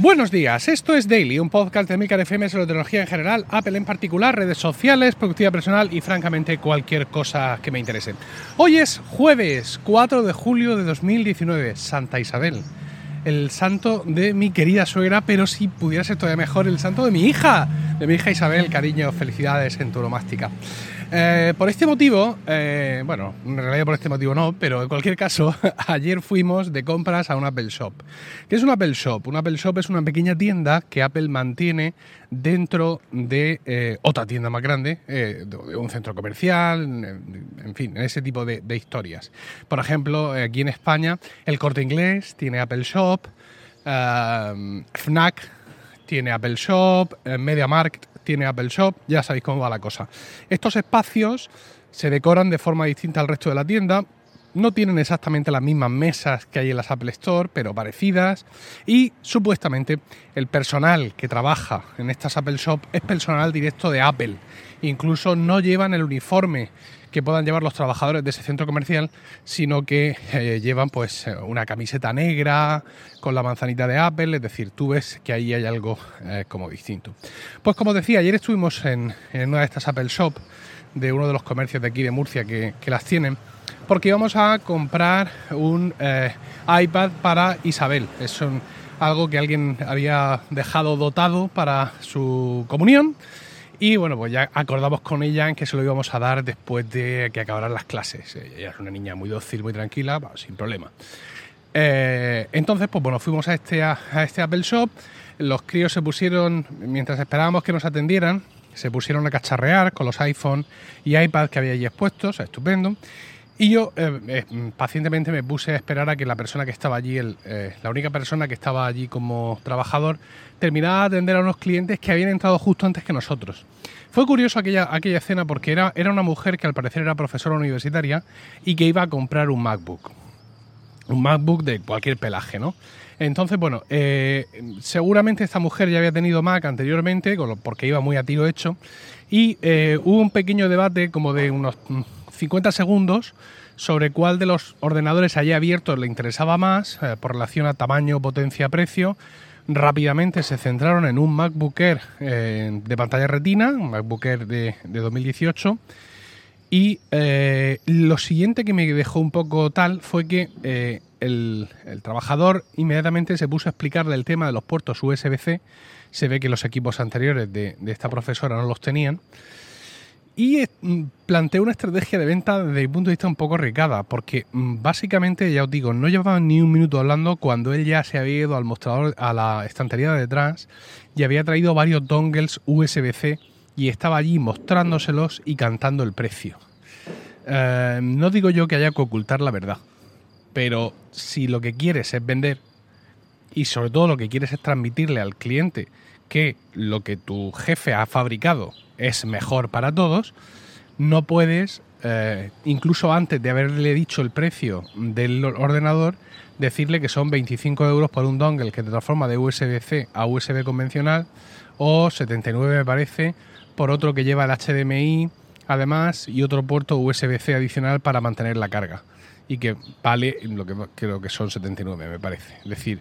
Buenos días, esto es Daily, un podcast de Milcar FM sobre tecnología en general, Apple en particular, redes sociales, productividad personal y francamente cualquier cosa que me interese. Hoy es jueves 4 de julio de 2019, Santa Isabel, el santo de mi querida suegra, pero si pudiera ser todavía mejor, el santo de mi hija, de mi hija Isabel, cariño, felicidades en tu romástica. Eh, por este motivo, eh, bueno, en realidad por este motivo no, pero en cualquier caso, ayer fuimos de compras a un Apple Shop. ¿Qué es un Apple Shop? Un Apple Shop es una pequeña tienda que Apple mantiene dentro de eh, otra tienda más grande, de un centro comercial, en fin, ese tipo de, historias. Por ejemplo, aquí en España, el Corte Inglés tiene Apple Shop, FNAC tiene Apple Shop, MediaMarkt tiene Apple Shop, ya sabéis cómo va la cosa. Estos espacios se decoran de forma distinta al resto de la tienda, no tienen exactamente las mismas mesas que hay en las Apple Store, pero parecidas. Y supuestamente el personal que trabaja en estas Apple Shop es personal directo de Apple. Incluso no llevan el uniforme que puedan llevar los trabajadores de ese centro comercial, sino que eh, llevan pues una camiseta negra con la manzanita de Apple, es decir, tú ves que ahí hay algo eh, como distinto. Pues como decía, ayer estuvimos en, una de estas Apple Shop de uno de los comercios de aquí de Murcia que, las tienen, porque íbamos a comprar un eh, iPad para Isabel. Es algo que alguien había dejado dotado para su comunión y bueno, pues ya acordamos con ella en que se lo íbamos a dar después de que acabaran las clases. Ella es una niña muy dócil, muy tranquila, sin problema. Eh, entonces, pues bueno, fuimos a este, a, este Apple Shop. Los críos se pusieron, mientras esperábamos que nos atendieran, se pusieron a cacharrear con los iPhone y iPad que había allí expuestos, estupendo. Y yo eh, eh, pacientemente me puse a esperar a que la persona que estaba allí, eh, la única persona que estaba allí como trabajador, terminara de atender a unos clientes que habían entrado justo antes que nosotros. Fue curioso aquella, aquella escena porque era, era una mujer que al parecer era profesora universitaria y que iba a comprar un MacBook. Un MacBook de cualquier pelaje, ¿no? Entonces, bueno, seguramente esta mujer ya había tenido Mac anteriormente, porque iba muy a tiro hecho, y hubo un pequeño debate como de unos 50 segundos sobre cuál de los ordenadores allí abiertos le interesaba más eh, por relación a tamaño, potencia, precio. Rápidamente se centraron en un MacBook Air eh, de pantalla retina, un MacBook Air de, 2018. Y eh, lo siguiente que me dejó un poco tal fue que el, trabajador inmediatamente se puso a explicarle el tema de los puertos USB-C. Se ve que los equipos anteriores de, de esta profesora no los tenían. Y mm, planteé una estrategia de venta desde mi punto de vista un poco ricada, porque mm, básicamente, ya os digo, no llevaba ni un minuto hablando cuando él ya se había ido al mostrador, a la estantería de detrás y había traído varios dongles USB-C y estaba allí mostrándoselos y cantando el precio. Eh, no digo yo que haya que ocultar la verdad, pero si lo que quieres es vender y sobre todo lo que quieres es transmitirle al cliente que lo que tu jefe ha fabricado es mejor para todos, no puedes, eh, incluso antes de haberle dicho el precio del ordenador, decirle que son 25 euros por un dongle que te transforma de USB-C a USB convencional o 79 me parece por otro que lleva el HDMI además y otro puerto USB-C adicional para mantener la carga y que vale lo que creo que son 79 me parece. Es decir,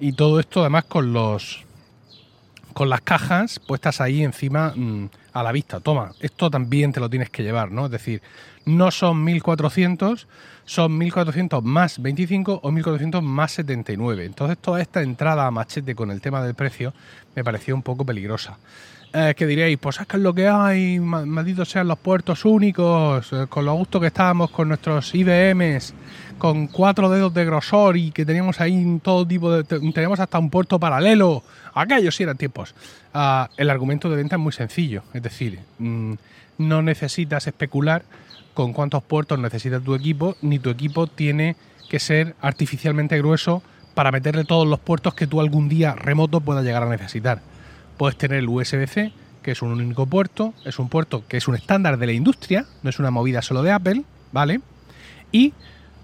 y todo esto además con los con las cajas puestas ahí encima mm, a la vista. Toma, esto también te lo tienes que llevar, ¿no? Es decir, no son 1400, son 1400 más 25 o 1400 más 79. Entonces, toda esta entrada a machete con el tema del precio me pareció un poco peligrosa. Eh, que diréis, pues es que es lo que hay, malditos sean los puertos únicos, eh, con lo gusto que estábamos con nuestros IBMs, con cuatro dedos de grosor y que teníamos ahí todo tipo de... teníamos hasta un puerto paralelo Aquellos sí eran tiempos. Ah, el argumento de venta es muy sencillo, es decir, mm, no necesitas especular con cuántos puertos necesita tu equipo, ni tu equipo tiene que ser artificialmente grueso para meterle todos los puertos que tú algún día remoto puedas llegar a necesitar. Puedes tener el USB-C, que es un único puerto, es un puerto que es un estándar de la industria, no es una movida solo de Apple, ¿vale? Y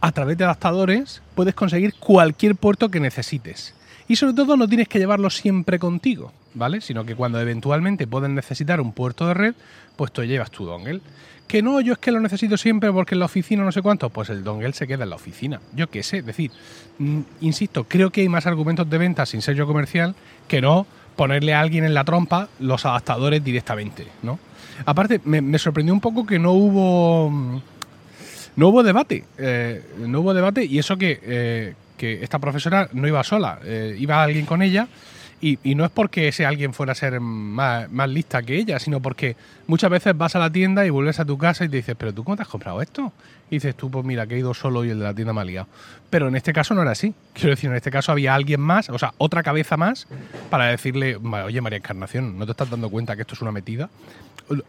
a través de adaptadores puedes conseguir cualquier puerto que necesites Y sobre todo no tienes que llevarlo siempre contigo, ¿vale? Sino que cuando eventualmente puedes necesitar un puerto de red, pues tú llevas tu dongle. Que no, yo es que lo necesito siempre porque en la oficina no sé cuánto, pues el dongle se queda en la oficina. Yo qué sé, es decir, mm, insisto, creo que hay más argumentos de venta sin sello comercial que no ponerle a alguien en la trompa los adaptadores directamente, ¿no? Aparte, me, sorprendió un poco que no hubo. No hubo debate. Eh, no hubo debate y eso que, eh, que esta profesora no iba sola, eh, iba alguien con ella. Y, y, no es porque ese alguien fuera a ser más, más, lista que ella, sino porque muchas veces vas a la tienda y vuelves a tu casa y te dices, pero tú cómo te has comprado esto? Y dices tú, pues mira, que he ido solo y el de la tienda me ha liado. Pero en este caso no era así. Quiero decir, en este caso había alguien más, o sea, otra cabeza más, para decirle, oye María Encarnación, ¿no te estás dando cuenta que esto es una metida?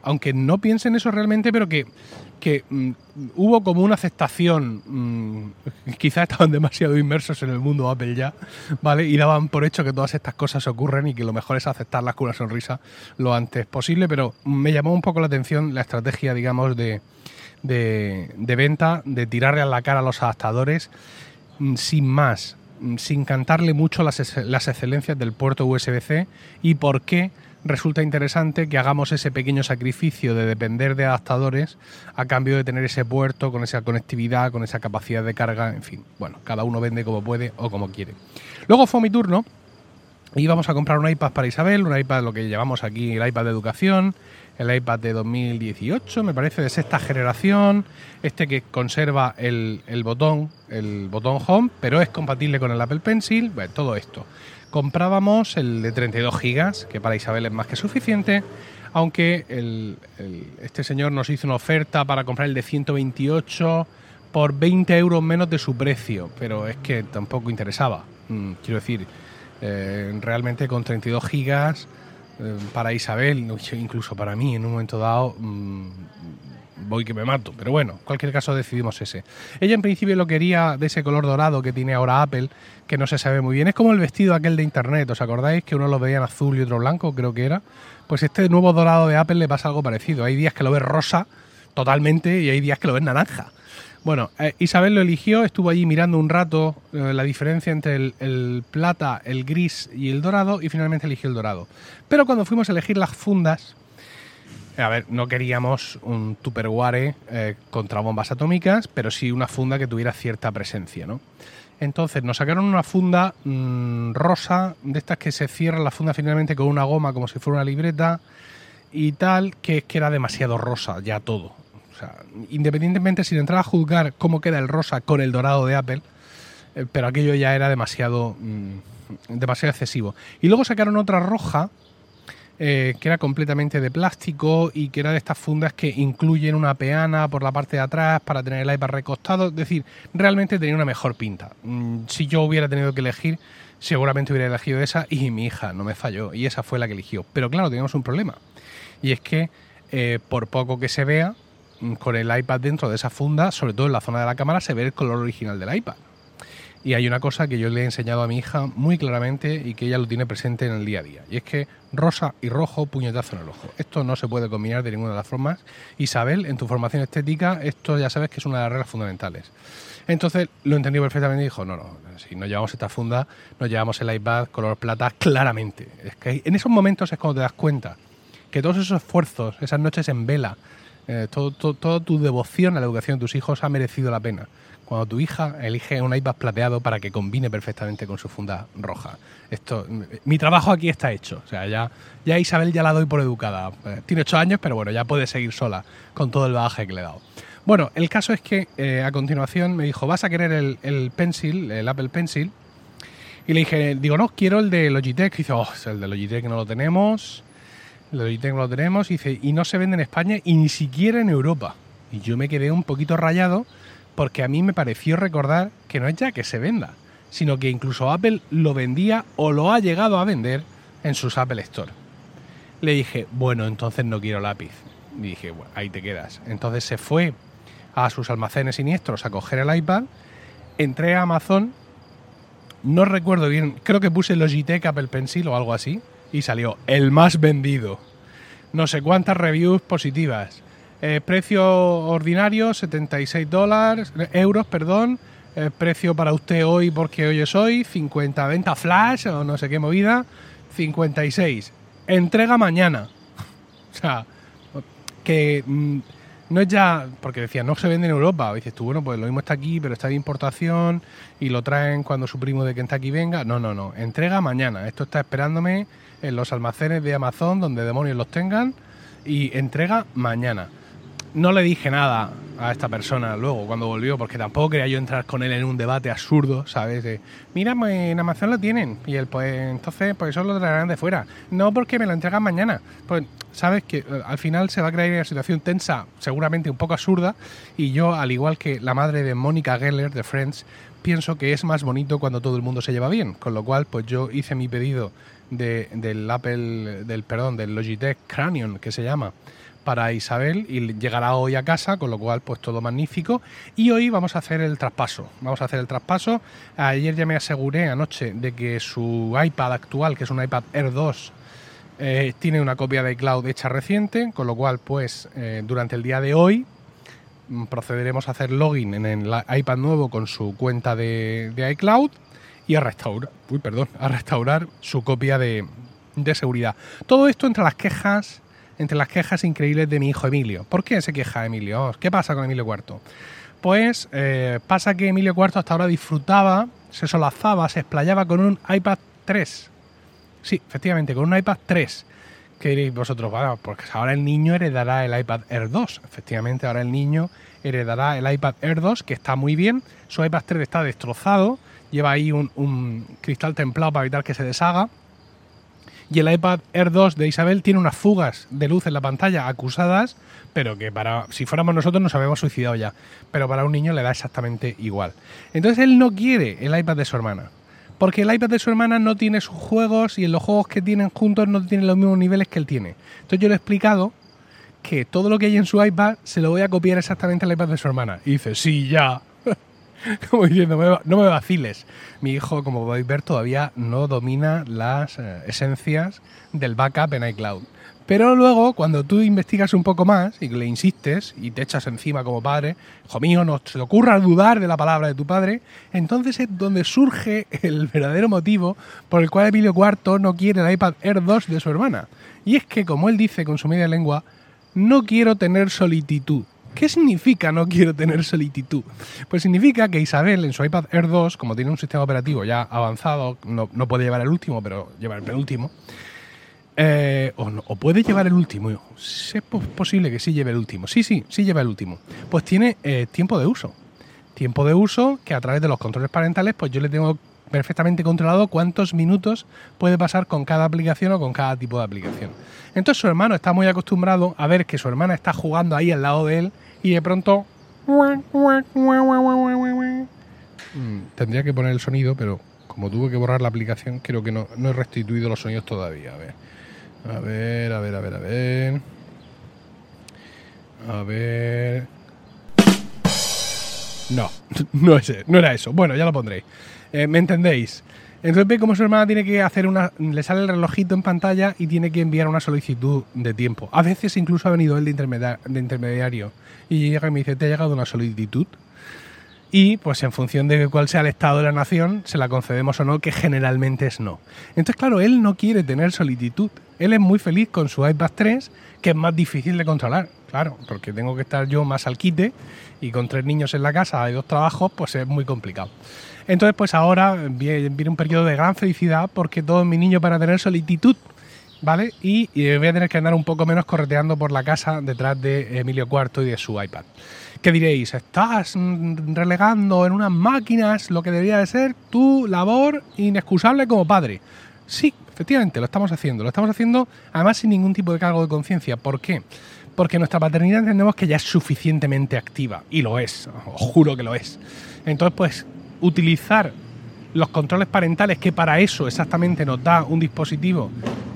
aunque no piensen eso realmente, pero que, que mm, hubo como una aceptación, mm, quizás estaban demasiado inmersos en el mundo Apple ya, ¿vale? Y daban por hecho que todas estas cosas ocurren y que lo mejor es aceptarlas con una sonrisa lo antes posible, pero me llamó un poco la atención la estrategia, digamos, de, de, venta, de tirarle a la cara a los adaptadores mm, sin más, sin cantarle mucho las, excelencias del puerto USB-C y por qué resulta interesante que hagamos ese pequeño sacrificio de depender de adaptadores a cambio de tener ese puerto con esa conectividad, con esa capacidad de carga, en fin. Bueno, cada uno vende como puede o como quiere. Luego fue mi turno y íbamos a comprar un iPad para Isabel, un iPad lo que llamamos aquí el iPad de educación, el iPad de 2018, me parece de sexta generación, este que conserva el, botón, el botón home, pero es compatible con el Apple Pencil, bueno, todo esto comprábamos el de 32 gigas, que para Isabel es más que suficiente, aunque este señor nos hizo una oferta para comprar el de 128 por 20 euros menos de su precio, pero es que tampoco interesaba. Mm, quiero decir, eh, realmente con 32 gigas para Isabel, incluso para mí en un momento dado, mm, voy que me mato. Pero bueno, en cualquier caso decidimos ese. Ella en principio lo quería de ese color dorado que tiene ahora Apple, que no se sabe muy bien. Es como el vestido aquel de internet, ¿os acordáis? Que uno lo veía en azul y otro blanco, creo que era. Pues este nuevo dorado de Apple le pasa algo parecido. Hay días que lo ves rosa totalmente y hay días que lo ves naranja. Bueno, eh, Isabel lo eligió, estuvo allí mirando un rato eh, la diferencia entre el, plata, el gris y el dorado y finalmente eligió el dorado. Pero cuando fuimos a elegir las fundas, a ver, no queríamos un Tupperware eh, contra bombas atómicas, pero sí una funda que tuviera cierta presencia, ¿no? Entonces nos sacaron una funda mm, rosa, de estas que se cierra la funda finalmente con una goma como si fuera una libreta y tal, que, que era demasiado rosa ya todo. O sea, independientemente sin entrar a juzgar cómo queda el rosa con el dorado de Apple, eh, pero aquello ya era demasiado, mm, demasiado excesivo. Y luego sacaron otra roja, eh, que era completamente de plástico y que era de estas fundas que incluyen una peana por la parte de atrás para tener el iPad recostado. Es decir, realmente tenía una mejor pinta. Mm, si yo hubiera tenido que elegir, seguramente hubiera elegido esa y mi hija no me falló y esa fue la que eligió. Pero claro, teníamos un problema. Y es que eh, por poco que se vea, con el iPad dentro de esa funda, sobre todo en la zona de la cámara, se ve el color original del iPad. Y hay una cosa que yo le he enseñado a mi hija muy claramente y que ella lo tiene presente en el día a día. Y es que rosa y rojo, puñetazo en el ojo. Esto no se puede combinar de ninguna de las formas. Isabel, en tu formación estética, esto ya sabes que es una de las reglas fundamentales. Entonces lo entendió perfectamente y dijo, no, no, si no llevamos esta funda, nos llevamos el iPad color plata claramente. Es que en esos momentos es cuando te das cuenta que todos esos esfuerzos, esas noches en vela, eh, todo, toda tu devoción a la educación de tus hijos ha merecido la pena cuando tu hija elige un iPad plateado para que combine perfectamente con su funda roja. Esto, mi trabajo aquí está hecho. O sea, ya, ya Isabel ya la doy por educada. Eh, tiene ocho años, pero bueno, ya puede seguir sola con todo el bagaje que le he dado. Bueno, el caso es que eh, a continuación me dijo, ¿vas a querer el, el, Pencil, el Apple Pencil? Y le dije, digo, no, quiero el de Logitech. Y dice, oh, el de Logitech no lo tenemos. Logitech no lo tenemos. Y dice, y no se vende en España y ni siquiera en Europa. Y yo me quedé un poquito rayado porque a mí me pareció recordar que no es ya que se venda, sino que incluso Apple lo vendía o lo ha llegado a vender en sus Apple Store. Le dije, bueno, entonces no quiero lápiz. Y dije, bueno, ahí te quedas. Entonces se fue a sus almacenes siniestros a coger el iPad, entré a Amazon, no recuerdo bien, creo que puse Logitech Apple Pencil o algo así, y salió el más vendido. No sé cuántas reviews positivas. Eh, precio ordinario, 76 dólares, euros, perdón. el precio para usted hoy porque hoy es hoy, 50 venta flash o no sé qué movida, 56. Entrega mañana. O sea, que mm, no es ya, porque decía, no se vende en Europa. dices tú, bueno, pues lo mismo está aquí, pero está de importación y lo traen cuando su primo de Kentucky venga. No, no, no. Entrega mañana. Esto está esperándome en los almacenes de Amazon, donde demonios los tengan, y entrega mañana no le dije nada a esta persona luego cuando volvió, porque tampoco quería yo entrar con él en un debate absurdo, ¿sabes? De, mira, en Amazon lo tienen, y él, pues entonces, pues eso lo traerán de fuera. No porque me lo entregan mañana. Pues, ¿sabes? Que eh, al final se va a crear una situación tensa, seguramente un poco absurda, y yo, al igual que la madre de Mónica Geller de Friends, pienso que es más bonito cuando todo el mundo se lleva bien, con lo cual, pues yo hice mi pedido de, del Apple, del perdón, del Logitech Cranion, que se llama, para Isabel y llegará hoy a casa, con lo cual pues todo magnífico. Y hoy vamos a hacer el traspaso. Vamos a hacer el traspaso. Ayer ya me aseguré anoche de que su iPad actual, que es un iPad Air 2, eh, tiene una copia de iCloud hecha reciente, con lo cual pues eh, durante el día de hoy mm, procederemos a hacer login en el iPad nuevo con su cuenta de, iCloud y a restaurar, uy, perdón, restaurar su copia de, de seguridad. Todo esto entre las quejas entre las quejas increíbles de mi hijo Emilio. ¿Por qué se queja Emilio? ¿Qué pasa con Emilio Cuarto? Pues eh, pasa que Emilio Cuarto hasta ahora disfrutaba, se solazaba, se explayaba con un iPad 3. Sí, efectivamente, con un iPad 3. ¿Qué diréis vosotros? Bueno, porque ahora el niño heredará el iPad Air 2. Efectivamente, ahora el niño heredará el iPad Air 2, que está muy bien. Su iPad 3 está destrozado, lleva ahí un, un cristal templado para evitar que se deshaga y el iPad Air 2 de Isabel tiene unas fugas de luz en la pantalla acusadas, pero que para si fuéramos nosotros nos habíamos suicidado ya, pero para un niño le da exactamente igual. Entonces él no quiere el iPad de su hermana, porque el iPad de su hermana no tiene sus juegos y en los juegos que tienen juntos no tienen los mismos niveles que él tiene. Entonces yo le he explicado que todo lo que hay en su iPad se lo voy a copiar exactamente al iPad de su hermana. Y dice, sí, ya. como diciendo, no me vaciles. Mi hijo, como podéis ver, todavía no domina las eh, esencias del backup en iCloud. Pero luego, cuando tú investigas un poco más y le insistes y te echas encima como padre, hijo mío, no se te ocurra dudar de la palabra de tu padre, entonces es donde surge el verdadero motivo por el cual Emilio Cuarto no quiere el iPad Air 2 de su hermana. Y es que, como él dice con su media lengua, no quiero tener solitud. ¿Qué significa no quiero tener solicitud? Pues significa que Isabel en su iPad Air 2, como tiene un sistema operativo ya avanzado, no, puede llevar el último, pero lleva el penúltimo, eh, o, puede llevar el último. Es posible que sí lleve el último. Sí, sí, sí lleva el último. Pues tiene eh, tiempo de uso. Tiempo de uso que a través de los controles parentales, pues yo le tengo perfectamente controlado cuántos minutos puede pasar con cada aplicación o con cada tipo de aplicación. Entonces su hermano está muy acostumbrado a ver que su hermana está jugando ahí al lado de él y de pronto... Mm, tendría que poner el sonido, pero como tuve que borrar la aplicación, creo que no, no he restituido los sonidos todavía. A ver, a ver, a ver, a ver, a ver. A ver. No, no, es, no era eso. Bueno, ya lo pondré. Eh, ¿Me entendéis? Entonces ve cómo su hermana tiene que hacer una. Le sale el relojito en pantalla y tiene que enviar una solicitud de tiempo. A veces incluso ha venido él de, intermediario y llega y me dice: ¿Te ha llegado una solicitud? Y pues en función de cuál sea el estado de la nación, se la concedemos o no, que generalmente es no. Entonces, claro, él no quiere tener solicitud. Él es muy feliz con su iPad 3, que es más difícil de controlar. Claro, porque tengo que estar yo más al quite y con tres niños en la casa y dos trabajos, pues es muy complicado. Entonces, pues ahora viene un periodo de gran felicidad porque todos mis niños van a tener solicitud, ¿vale? Y, voy a tener que andar un poco menos correteando por la casa detrás de Emilio IV y de su iPad. ¿Qué diréis? ¿Estás relegando en unas máquinas lo que debería de ser tu labor inexcusable como padre? Sí, efectivamente, lo estamos haciendo. Lo estamos haciendo además sin ningún tipo de cargo de conciencia. ¿Por qué? Porque nuestra paternidad entendemos que ya es suficientemente activa. Y lo es, os juro que lo es. Entonces, pues utilizar los controles parentales que para eso exactamente nos da un dispositivo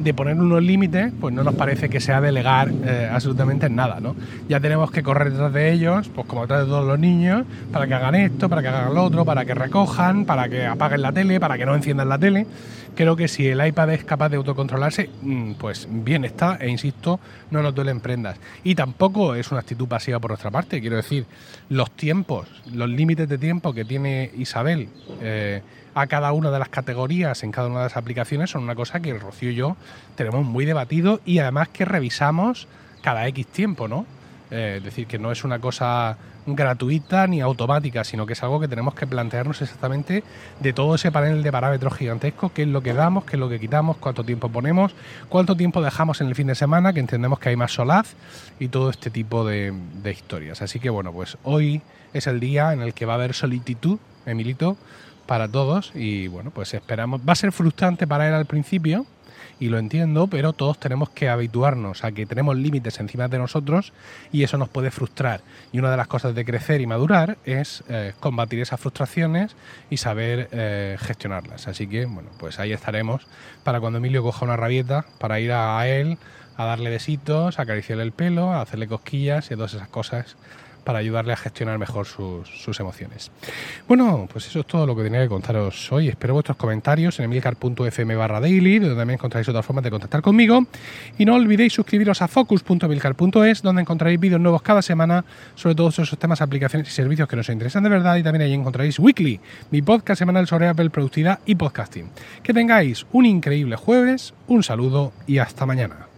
de poner unos límites, pues no nos parece que sea delegar eh, absolutamente en nada, ¿no? Ya tenemos que correr detrás de ellos, pues como detrás de todos los niños, para que hagan esto, para que hagan lo otro, para que recojan, para que apaguen la tele, para que no enciendan la tele. Creo que si el iPad es capaz de autocontrolarse, mm, pues bien está, e insisto, no nos duelen prendas. Y tampoco es una actitud pasiva por nuestra parte, quiero decir, los tiempos, los límites de tiempo que tiene Isabel eh, a cada una de las categorías en cada una de las aplicaciones son una cosa que Rocío y yo tenemos muy debatido y además que revisamos cada X tiempo, ¿no? Eh, es decir, que no es una cosa gratuita ni automática, sino que es algo que tenemos que plantearnos exactamente de todo ese panel de parámetros gigantescos, qué es lo que damos, qué es lo que quitamos, cuánto tiempo ponemos, cuánto tiempo dejamos en el fin de semana, que entendemos que hay más solaz y todo este tipo de, de historias. Así que bueno, pues hoy es el día en el que va a haber solicitud, Emilito, para todos y bueno, pues esperamos, va a ser frustrante para él al principio, y lo entiendo, pero todos tenemos que habituarnos a que tenemos límites encima de nosotros y eso nos puede frustrar. Y una de las cosas de crecer y madurar es eh, combatir esas frustraciones y saber eh, gestionarlas. Así que, bueno, pues ahí estaremos para cuando Emilio coja una rabieta, para ir a él, a darle besitos, a acariciarle el pelo, a hacerle cosquillas y todas esas cosas para ayudarle a gestionar mejor sus, emociones. Bueno, pues eso es todo lo que tenía que contaros hoy. Espero vuestros comentarios en emilcar.fm barra daily, donde también encontráis otras formas de contactar conmigo. Y no olvidéis suscribiros a focus.emilcar.es, donde encontraréis vídeos nuevos cada semana sobre todos esos temas, aplicaciones y servicios que nos interesan de verdad. Y también ahí encontraréis Weekly, mi podcast semanal sobre Apple, productividad y podcasting. Que tengáis un increíble jueves, un saludo y hasta mañana.